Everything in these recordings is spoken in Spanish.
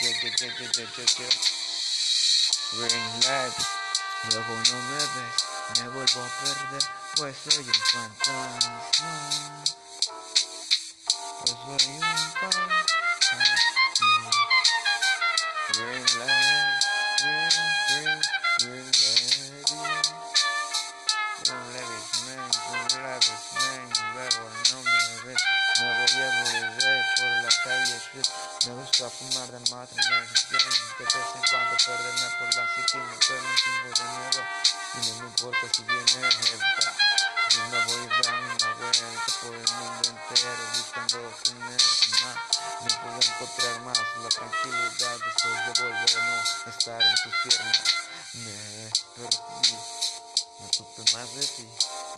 Green lights, luego no me ves, me vuelvo a perder, pues soy un fantasma. Pues soy un fantasma. Green light, green, green, green light. Green light, man, green light, man, luego no me ves, me voy a volver por la calle. Me gusta fumar de bien, de vez en cuando perderme por la city, me un chingo de miedo y no me importa si viene jeva. Yo me voy dar una vuelta por el mundo entero buscando tener más. No puedo encontrar más la tranquilidad después de volver a no estar en tus piernas. Me perdí, no supe más de ti.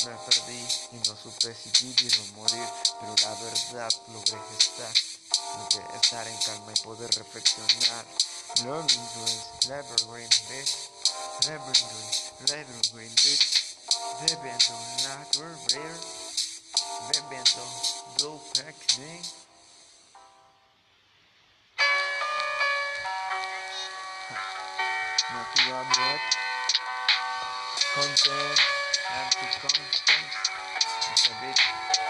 Me perdí y no supe si vivir o morir, pero la verdad logré estar, logré estar en calma y poder reflexionar. Loving dreams, evergreen bitch, evergreen, evergreen bitch, bebiendo natural rare, bebiendo blue pack me. Natural blood, content, anti-content, it's a bit,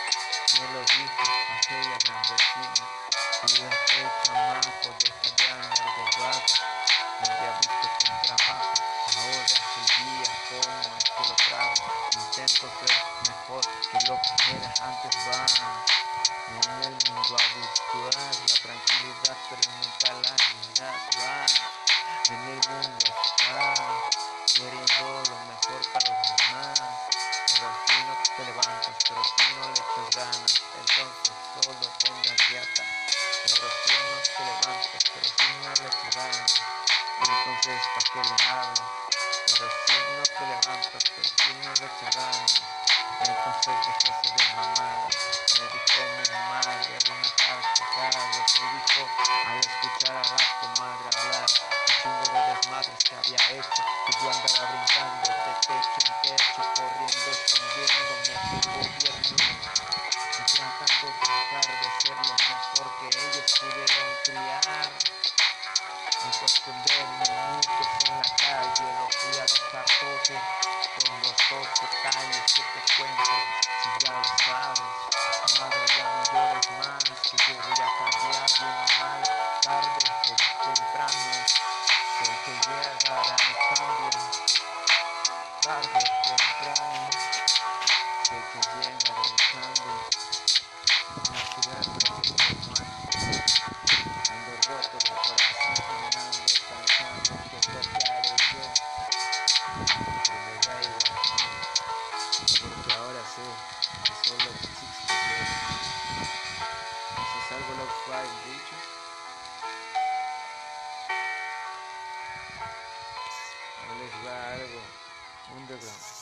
Yo lo a aquella gran vecina. Cuídate, chamaco, deja de andar de vago. No había visto un trabajo. Ahora seguía como es que lo trago. Intento ser mejor que lo que era antes. Va en el mundo a buscar la tranquilidad, pero nunca la unidad. Va en el mundo está queriendo lo mejor para los demás. Pero si no te levantas, pero si no le echas ganas, entonces solo pongas gata. Pero si no te levantas, pero si no le echas ganas, entonces ¿para qué le hablas? Pero si no te levantas, pero si no le echas ganas, entonces déjese de mamada. Me dijo mi madre una carcajada, lo que dijo al escuchar a la comadre hablar. Un chingo de desmadres que había hecho, que yo andaba brincando de techo en techo, corriendo, escondiéndome del gobierno. Y tratando de dejar de ser lo mejor que ellos pudieron criar. Me costé minutos en la calle, lo fui a con los dos detalles que te cuento, ya lo sabes. Madre, ya no llores más, que yo voy a cambiar bien o mal, tarde o temprano, porque llegará el cambio, tarde o temprano, sé que llegará el cambio, naturalmente normal, ando roto de corazón, es algo lo cual dicho. Ahora les va algo underground.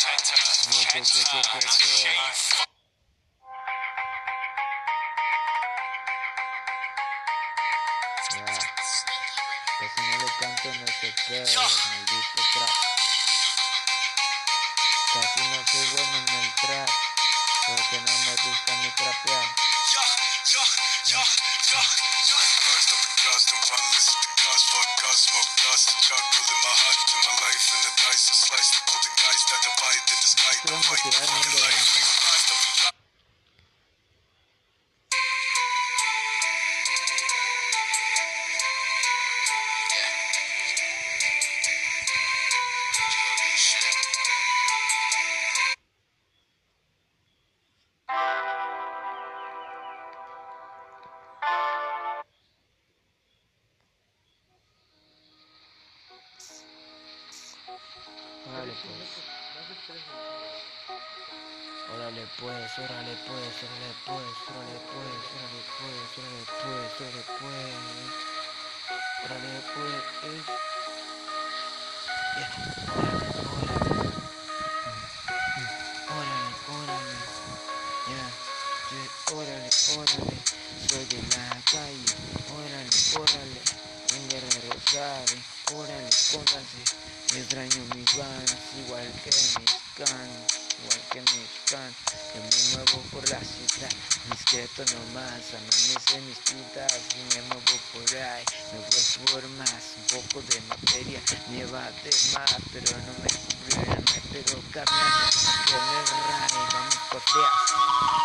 Yeah. Ya. Casi no le canto en ese pedo, maldito trap. Casi no soy bueno en el trap, porque no me gusta mi trapear. Burst up the gust and run this is the cuss, fuck cuss, smoke dust, chuckle in my hut, put my life in the dice, I slice the golden guys that divide in the sky, Es que vamos a tirar el mundo life, Igual que mis canos, igual que mis can. Yo me muevo por la ciudad, mis quieto nomás, amanece mis putas y me muevo por ahí. Me voy por más, un poco de materia, llévate más, pero no me cubrirán, pero carnal, que me ray, vamos por feas.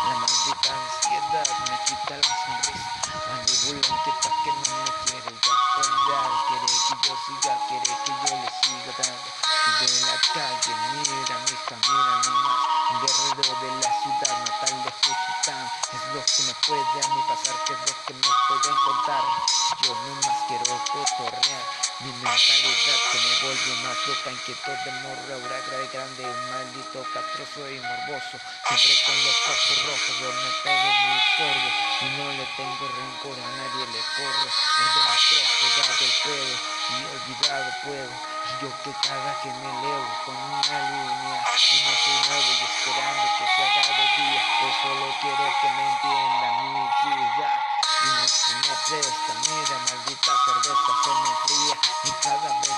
La maldita ansiedad me quita la sonrisa, ambulante pa' que no me quiere ya apoyar, quiere que yo siga, quiere que yo le siga dando. De la calle, mira, mija, mira nomás, guerrero de la ciudad natal de Juchitán, es lo que me puede a mí pasar, que es lo que me pueden contar. Yo nomás quiero cotorrear, mi mentalidad se me vuelve más loca, inquietud de morra, ahora grave grande, un maldito castroso y morboso, siempre con los ojos rojos, yo me pego mi sorbo, y no le tengo rencor a nadie, le corro, desastroso, pegado el pedo, y olvidado puedo, yo que cada que me leo con una línea, y no soy nuevo y esperando que se haga de día, pues solo quiero que me entienda mi vida. Y no se me presta, mira, maldita cerveza se me enfría Y cada vez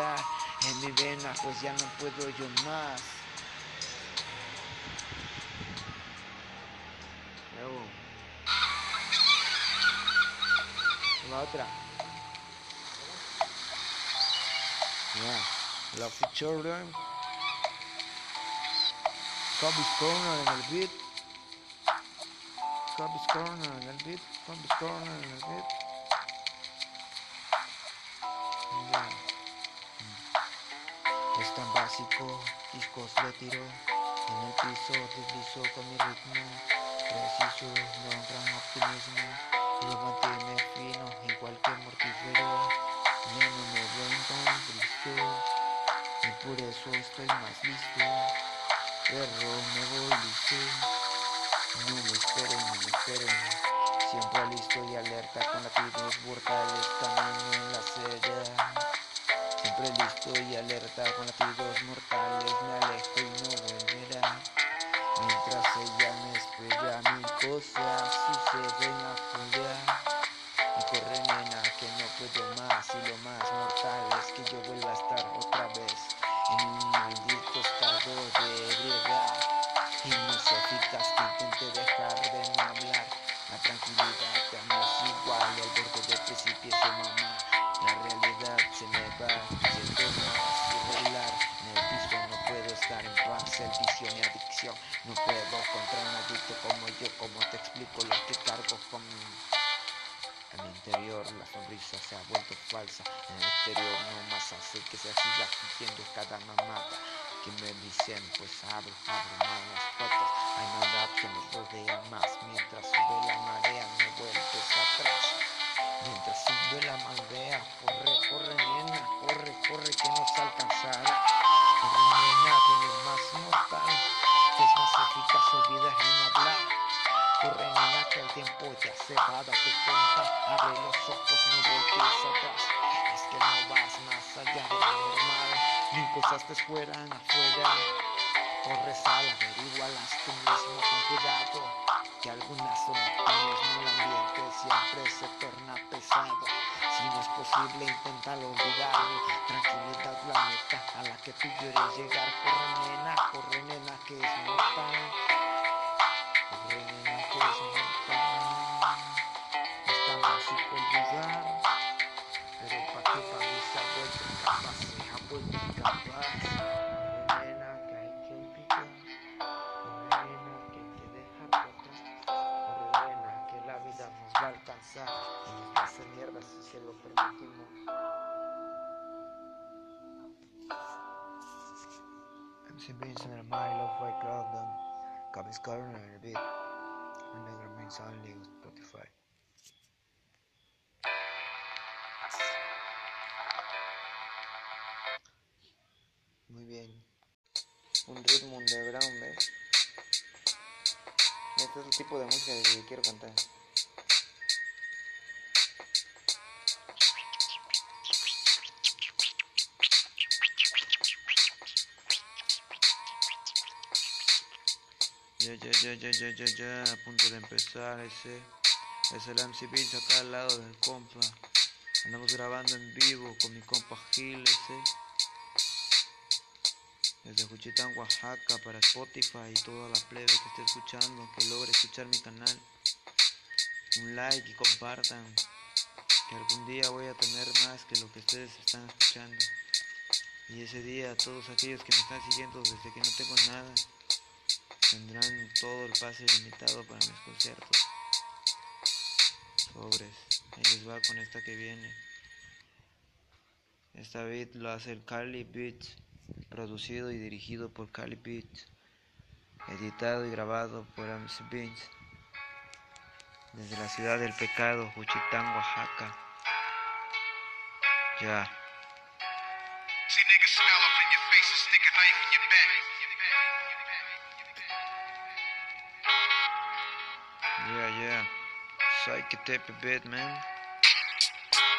explotar En mi vena pues ya no puedo yo más La otra Ya La Children Cubby's Corner en el beat. Cubby's Corner en el beat. Cubby's Corner en el beat. Es tan básico, discos le tiro. En el piso deslizo con mi ritmo. Preciso, no un gran optimismo. Lo mantiene fino, igual que mortífero. Ya no me ven tan triste. Y por eso estoy más listo. Perro, me voy listo. No me esperen, no me esperen. Siempre listo y alerta con latidos mortales, camino en la acera. Siempre y alerta con latidos mortales, me alejo y no volverá. Mientras ella me espera, mil cosas suceden afuera. Y fueran afuera. Corres al averigualas tú mismo con cuidado, que algunas son optimismo, el ambiente siempre se torna pesado. Si no es posible, inténtalo olvidarlo. Tranquilidad, la meta a la que tú quieres llegar. Corre nena, corre nena que es mortal. Muy bien. Un ritmo underground, ¿ves? Este es el tipo de música que quiero cantar. Ya, ya, ya, ya, ya, ya, ya, a punto de empezar ese. Es el MC Beats acá al lado del compa. Andamos grabando en vivo con mi compa Gil ese. Desde Juchitán, Oaxaca para Spotify y toda la plebe que esté escuchando, que logre escuchar mi canal. Un like y compartan. Que algún día voy a tener más que lo que ustedes están escuchando. Y ese día todos aquellos que me están siguiendo desde que no tengo nada tendrán todo el pase ilimitado para mis conciertos. Sobres, ahí les va con esta que viene. Esta beat lo hace el Cali Beats, producido y dirigido por Cali Beats, editado y grabado por MC Beats, desde la ciudad del pecado, Juchitán, Oaxaca. Ya. Psychotape bit, man.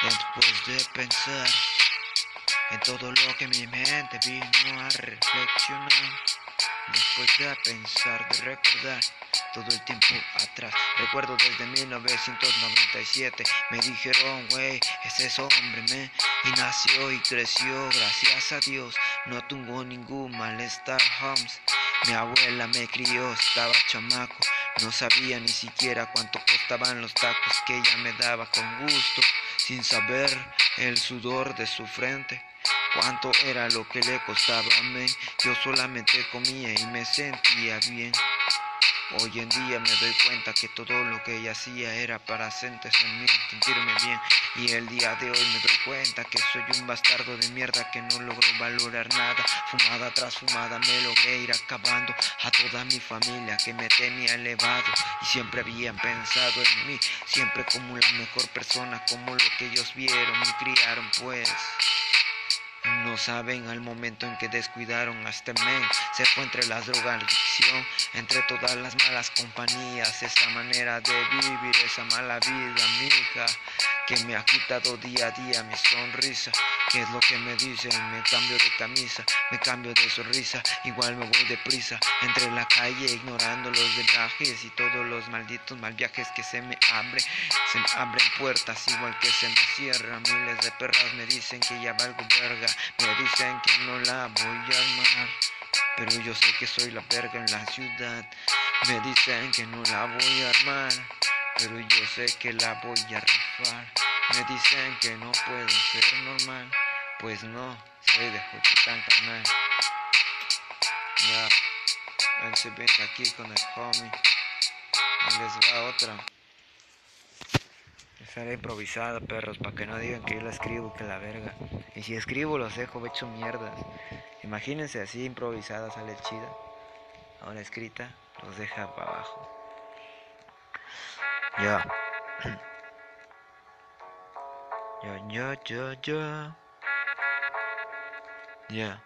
Después de pensar en todo lo que mi mente vino a reflexionar. Después de pensar, de recordar todo el tiempo atrás. Recuerdo desde 1997. Me dijeron, wey, ese es hombre, me. Y nació y creció, gracias a Dios. No tuvo ningún malestar, Holmes. Mi abuela me crió, estaba chamaco. No sabía ni siquiera cuánto costaban los tacos que ella me daba con gusto, sin saber el sudor de su frente. Cuánto era lo que le costaba a mí, yo solamente comía y me sentía bien. Hoy en día me doy cuenta que todo lo que ella hacía era para sentirse en mí, sentirme bien. Y el día de hoy me doy cuenta que soy un bastardo de mierda que no logro valorar nada. Fumada tras fumada me logré ir acabando a toda mi familia que me tenía elevado. Y siempre habían pensado en mí, siempre como la mejor persona, como lo que ellos vieron y criaron pues. No saben al momento en que descuidaron a este men. Se fue entre la adicción, entre todas las malas compañías. Esa manera de vivir, esa mala vida, mi hija, que me ha quitado día a día mi sonrisa. ¿Qué es lo que me dicen? Me cambio de camisa, me cambio de sonrisa. Igual me voy deprisa, entre la calle, ignorando los viajes y todos los malditos mal viajes que se me abren. Se abren puertas, igual que se me cierran. Miles de perras me dicen que ya valgo verga. Me dicen que no la voy a armar. Pero yo sé que soy la verga en la ciudad. Me dicen que no la voy a armar. Pero yo sé que la voy a rifar. Me dicen que no puedo ser normal. Pues no, soy de Juchitán, carnal. Ya, él se aquí con el homie. Ahí les va otra. Estará improvisada, perros, para que no digan que yo la escribo, que la verga. Y si escribo, los dejo hecho mierdas. Imagínense así improvisada, sale chida. Ahora escrita, los deja para abajo. Ya. Ya, ya, ya, ya.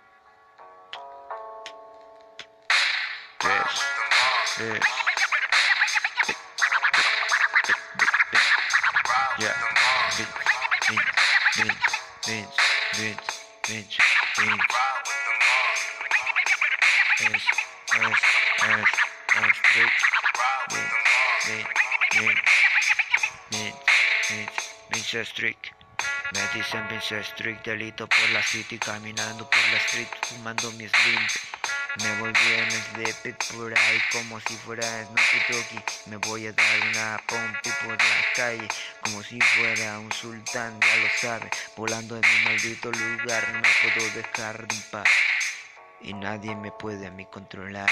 Ya. Bitch, bitch, bitch, bitch, bitch, bitch, bitch. Bitch, bitch, bitch, bitch, bitch, bitch, bitch. Me dicen Vince Street, delito por la city, caminando por la street, fumando mi slim. Me volví en sleepy por ahí como si fuera Snoopy Doggy. Me voy a dar una pompi por la calle como si fuera un sultán, ya lo sabe. Volando en mi maldito lugar, no me puedo dejar en paz. Y nadie me puede a mí controlar.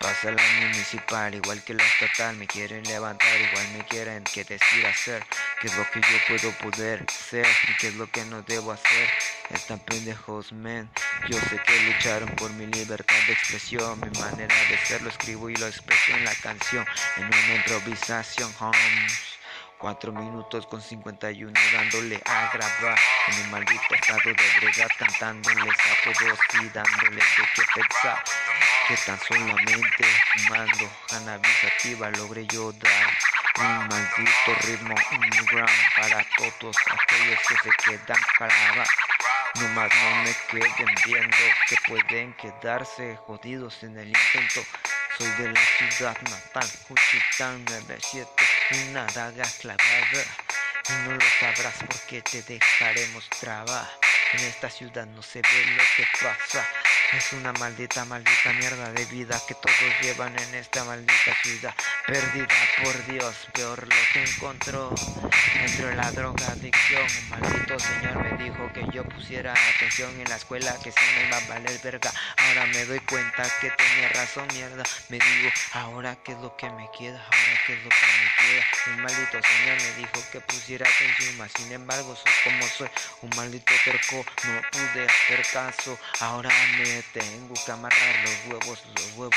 pasa la municipal, igual que la estatal, me quieren levantar, igual me quieren que decir hacer, qué es lo que yo puedo poder ser y qué es lo que no debo hacer. Están pendejos, men. Yo sé que lucharon por mi libertad de expresión, mi manera de ser lo escribo y lo expreso en la canción, en una improvisación, homes. 4 minutos con 51 dándole a grabar en un maldito estado de ebriedad cantándoles a todos y dándoles de qué pensar que tan solamente fumando cannabis activa logré yo dar un maldito ritmo underground para todos aquellos que se quedan clavados Nomás no me queden viendo que pueden quedarse jodidos en el intento. Soy de la ciudad natal, Juchitán 97, una daga clavada. Y no lo sabrás porque te dejaremos trabar. En esta ciudad no se ve lo que pasa. Es una maldita, maldita mierda de vida que todos llevan en esta maldita ciudad. Perdida por Dios, peor lo que encontró. Entre la droga adicción, un maldito señor me dijo que yo pusiera atención en la escuela, que si me iba a valer verga. Ahora me doy cuenta que tenía razón, mierda. Me digo, ahora qué es lo que me queda, ahora qué es lo que me queda. Un maldito señor me dijo que pusiera atención, mas sin embargo soy como soy. Un maldito terco, no pude hacer caso. Ahora me tengo que amarrar los huevos, los huevos.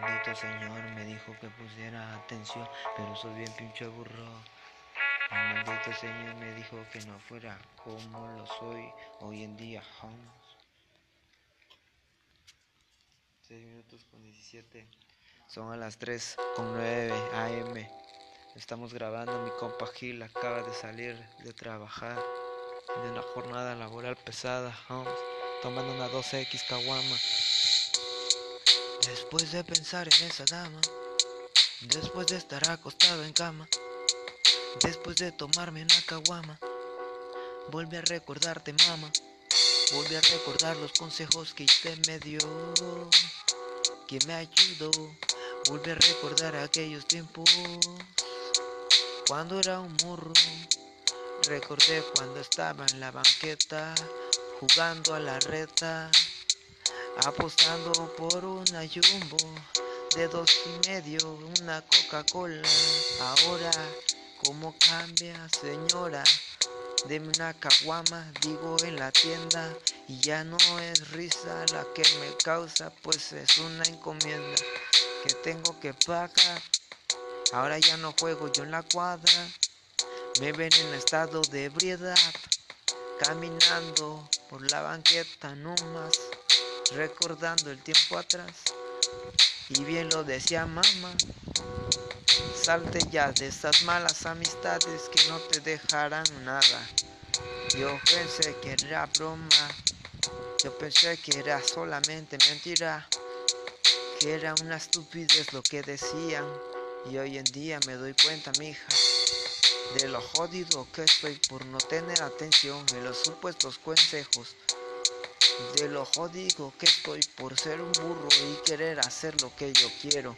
Maldito señor me dijo que pusiera atención, pero soy bien pinche burro. El maldito señor me dijo que no fuera como lo soy hoy en día, Holmes. 6 minutos con 17. Son a las 3 con 9 AM. Estamos grabando, mi compa Gil acaba de salir de trabajar de una jornada laboral pesada, tomando una 12X Kawama. Después de pensar en esa dama, después de estar acostado en cama, después de tomarme una caguama, volví a recordarte, mamá. Volví a recordar los consejos que usted me dio, que me ayudó. Volví a recordar aquellos tiempos cuando era un morro. Recordé cuando estaba en la banqueta jugando a la reta, apostando por una jumbo de dos y medio, una Coca-Cola. Ahora, ¿cómo cambia, señora? Deme una caguama, digo en la tienda, y ya no es risa la que me causa, pues es una encomienda que tengo que pagar. Ahora ya no juego yo en la cuadra, me ven en estado de ebriedad, caminando por la banqueta nomás, recordando el tiempo atrás. Y bien lo decía mamá, salte ya de esas malas amistades que no te dejarán nada. Yo pensé que era broma, yo pensé que era solamente mentira, era una estupidez lo que decían. Y hoy en día me doy cuenta, mija, de lo jodido que estoy por no tener atención en los supuestos consejos. De lo jodido que estoy por ser un burro y querer hacer lo que yo quiero.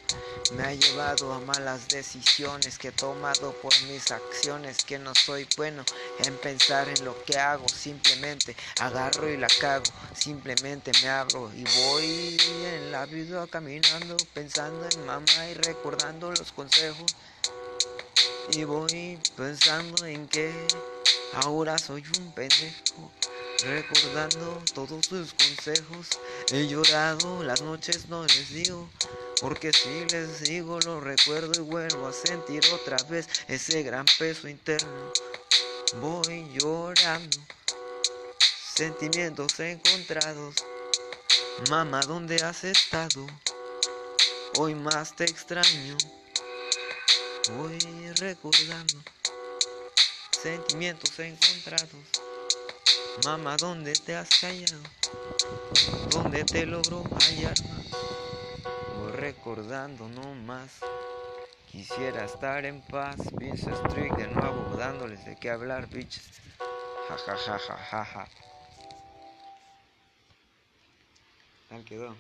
Me ha llevado a malas decisiones que he tomado por mis acciones. Que no soy bueno en pensar en lo que hago. Simplemente agarro y la cago. Simplemente me abro y voy en la vida caminando pensando en mamá y recordando los consejos. Y voy pensando en que ahora soy un pendejo. Recordando todos sus consejos, he llorado, las noches no les digo, porque si les digo lo recuerdo y vuelvo a sentir otra vez ese gran peso interno. Voy llorando, sentimientos encontrados. Mamá, ¿dónde has estado? Hoy más te extraño. Voy recordando sentimientos encontrados. Mamá, ¿dónde te has callado? ¿Dónde te logró hallar? Voy recordando no más. Quisiera estar en paz. Vince Street de nuevo dándoles de qué hablar, bitches. Ja ja ja ja ja ja. Quedó.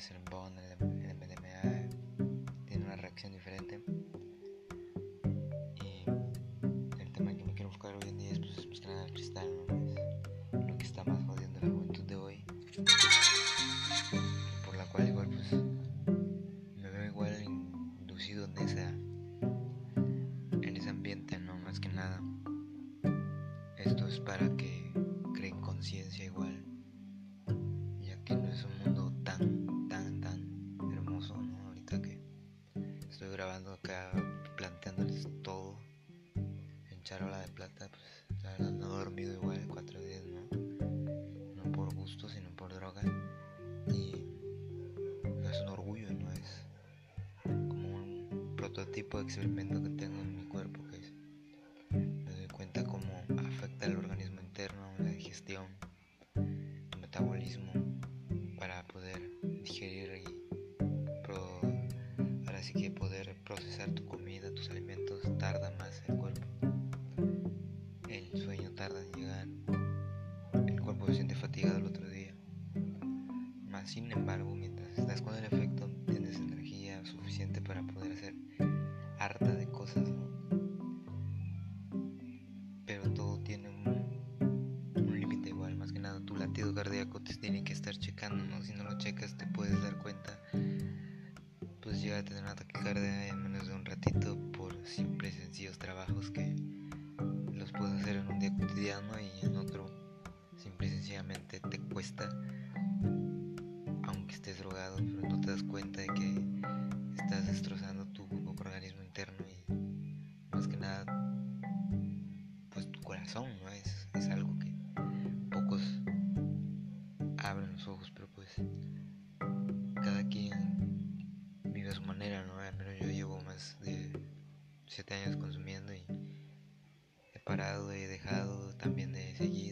es el bond, el, el MDMA, tiene una reacción diferente. digerir y pro, ahora sí que poder procesar tu comida, tus alimentos. corazón, ¿no? Es, es algo que pocos abren los ojos, pero pues cada quien vive a su manera, ¿no? Al menos yo llevo más de 7 años consumiendo y he parado, he dejado, también de seguir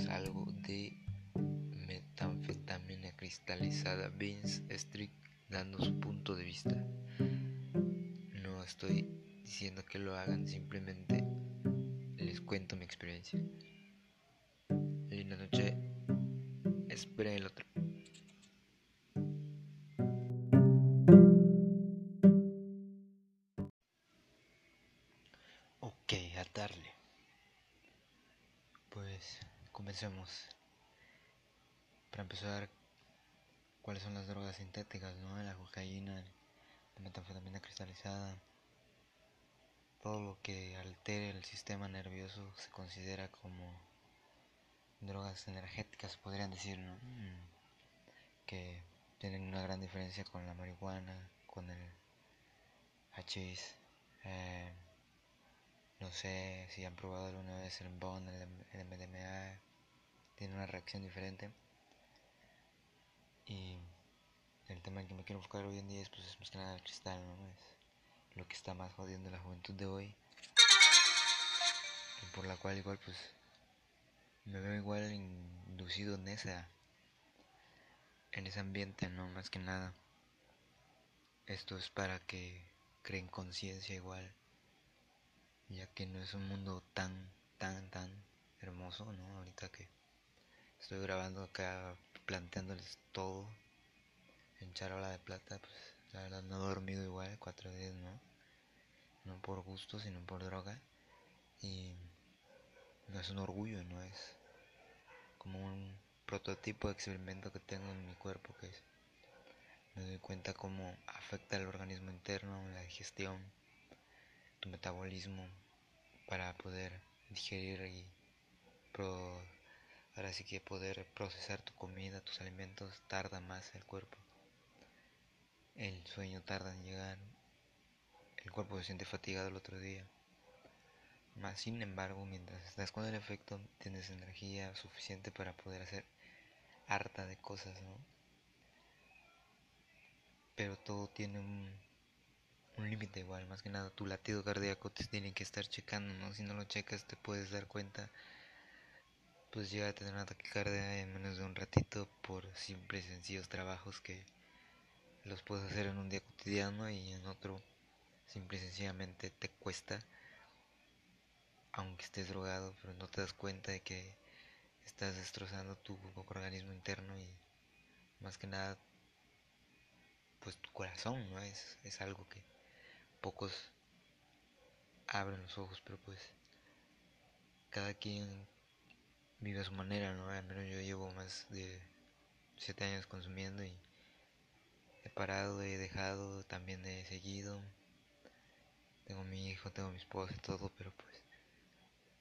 es algo de metanfetamina cristalizada. Vince Strick dando su punto de vista. No estoy diciendo que lo hagan, simplemente les cuento mi experiencia. Linda noche, esperen el otro. Comencemos. Para empezar, ¿cuáles son las drogas sintéticas? No? La cocaína, la metanfetamina cristalizada. Todo lo que altere el sistema nervioso se considera como drogas energéticas, podrían decir, ¿no? Mm. Que tienen una gran diferencia con la marihuana, con el hachís. Eh, no sé si han probado alguna vez el BON, el MDMA, tiene una reacción diferente. Y el tema en que me quiero enfocar hoy en día es, pues, es más que nada el cristal, ¿no? Es lo que está más jodiendo la juventud de hoy. Y por la cual igual pues me veo igual inducido en esa en ese ambiente, no más que nada. Esto es para que creen conciencia igual, ya que no es un mundo tan, tan, tan hermoso, ¿no? Ahorita que estoy grabando acá, planteándoles todo en charola de plata, pues la verdad no he dormido igual, cuatro días, ¿no? No por gusto, sino por droga. Y no es un orgullo, no es como un prototipo de experimento que tengo en mi cuerpo que es, me doy cuenta cómo afecta el organismo interno, la digestión, tu metabolismo para poder digerir y ahora sí que poder procesar tu comida, tus alimentos, tarda más el cuerpo. El sueño tarda en llegar. El cuerpo se siente fatigado el otro día. Más sin embargo, mientras estás con el efecto, tienes energía suficiente para poder hacer harta de cosas, ¿no? Pero todo tiene un, un límite igual, más que nada tu latido cardíaco te tiene que estar checando, ¿no? Si no lo checas te puedes dar cuenta, pues llega a tener un ataque cardíaco en menos de un ratito por simples y sencillos trabajos que los puedes hacer en un día cotidiano y en otro simple y sencillamente te cuesta aunque estés drogado, pero no te das cuenta de que estás destrozando tu organismo interno y más que nada pues tu corazón, ¿no? Es, es algo que pocos abren los ojos, pero pues cada quien vive a su manera, ¿no? Al menos yo llevo más de siete años consumiendo y he parado, he dejado, también he seguido. Tengo mi hijo, tengo mi esposa y todo, pero pues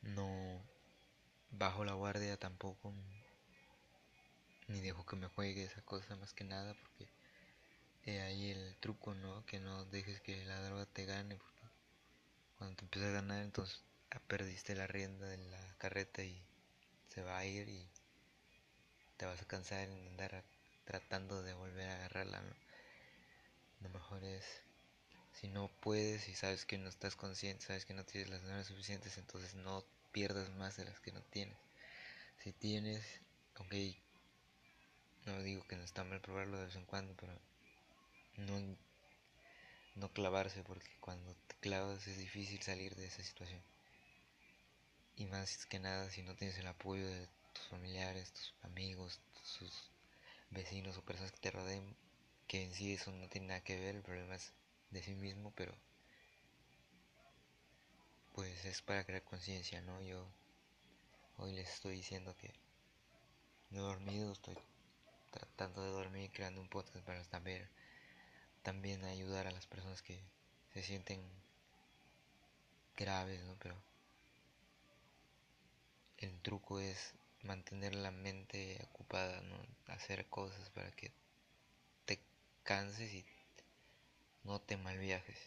no bajo la guardia tampoco ni dejo que me juegue esa cosa más que nada porque he ahí el truco no que no dejes que la droga te gane porque cuando te empieza a ganar entonces perdiste la rienda de la carreta y se va a ir y te vas a cansar en andar tratando de volver a agarrarla ¿no? lo mejor es si no puedes y sabes que no estás consciente sabes que no tienes las ganas suficientes entonces no pierdas más de las que no tienes. Si tienes, ok, no digo que no está mal probarlo de vez en cuando, pero no, no clavarse porque cuando te clavas es difícil salir de esa situación. Y más que nada si no tienes el apoyo de tus familiares, tus amigos, tus vecinos o personas que te rodeen, que en sí eso no tiene nada que ver, el problema es de sí mismo, pero pues es para crear conciencia, ¿no? Yo hoy les estoy diciendo que no he dormido, estoy tratando de dormir, creando un podcast para también, también ayudar a las personas que se sienten graves, ¿no? Pero el truco es mantener la mente ocupada, ¿no? Hacer cosas para que te canses y no te malviajes.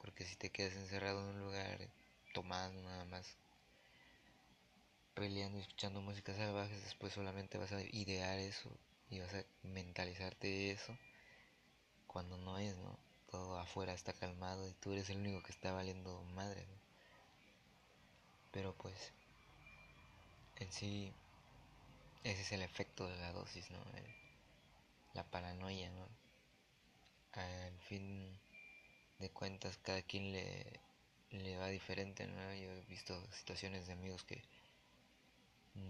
Porque si te quedas encerrado en un lugar tomando nada más, peleando y escuchando música salvajes, después solamente vas a idear eso y vas a mentalizarte eso cuando no es, ¿no? Todo afuera está calmado y tú eres el único que está valiendo madre, ¿no? Pero pues, en sí, ese es el efecto de la dosis, ¿no? la paranoia, ¿no? Al fin de cuentas cada quien le, le va diferente, ¿no? Yo he visto situaciones de amigos que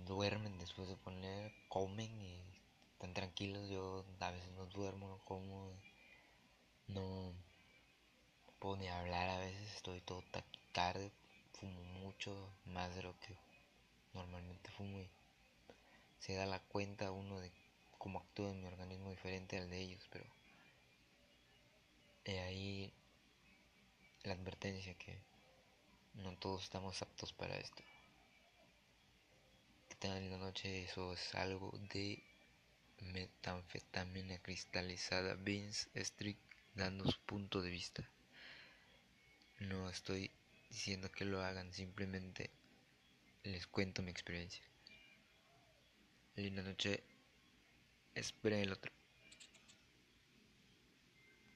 duermen después de poner, comen y están tranquilos. Yo a veces no duermo, no como, no puedo ni hablar a veces, estoy todo tarde, fumo mucho, más de lo que normalmente fumo y se da la cuenta uno de cómo actúa mi organismo diferente al de ellos, pero he ahí la advertencia que no todos estamos aptos para esto. Que en la noche eso es algo de metanfetamina cristalizada. Vince Strick dando su punto de vista. No estoy diciendo que lo hagan, simplemente les cuento mi experiencia. Linda noche, esperen el otro.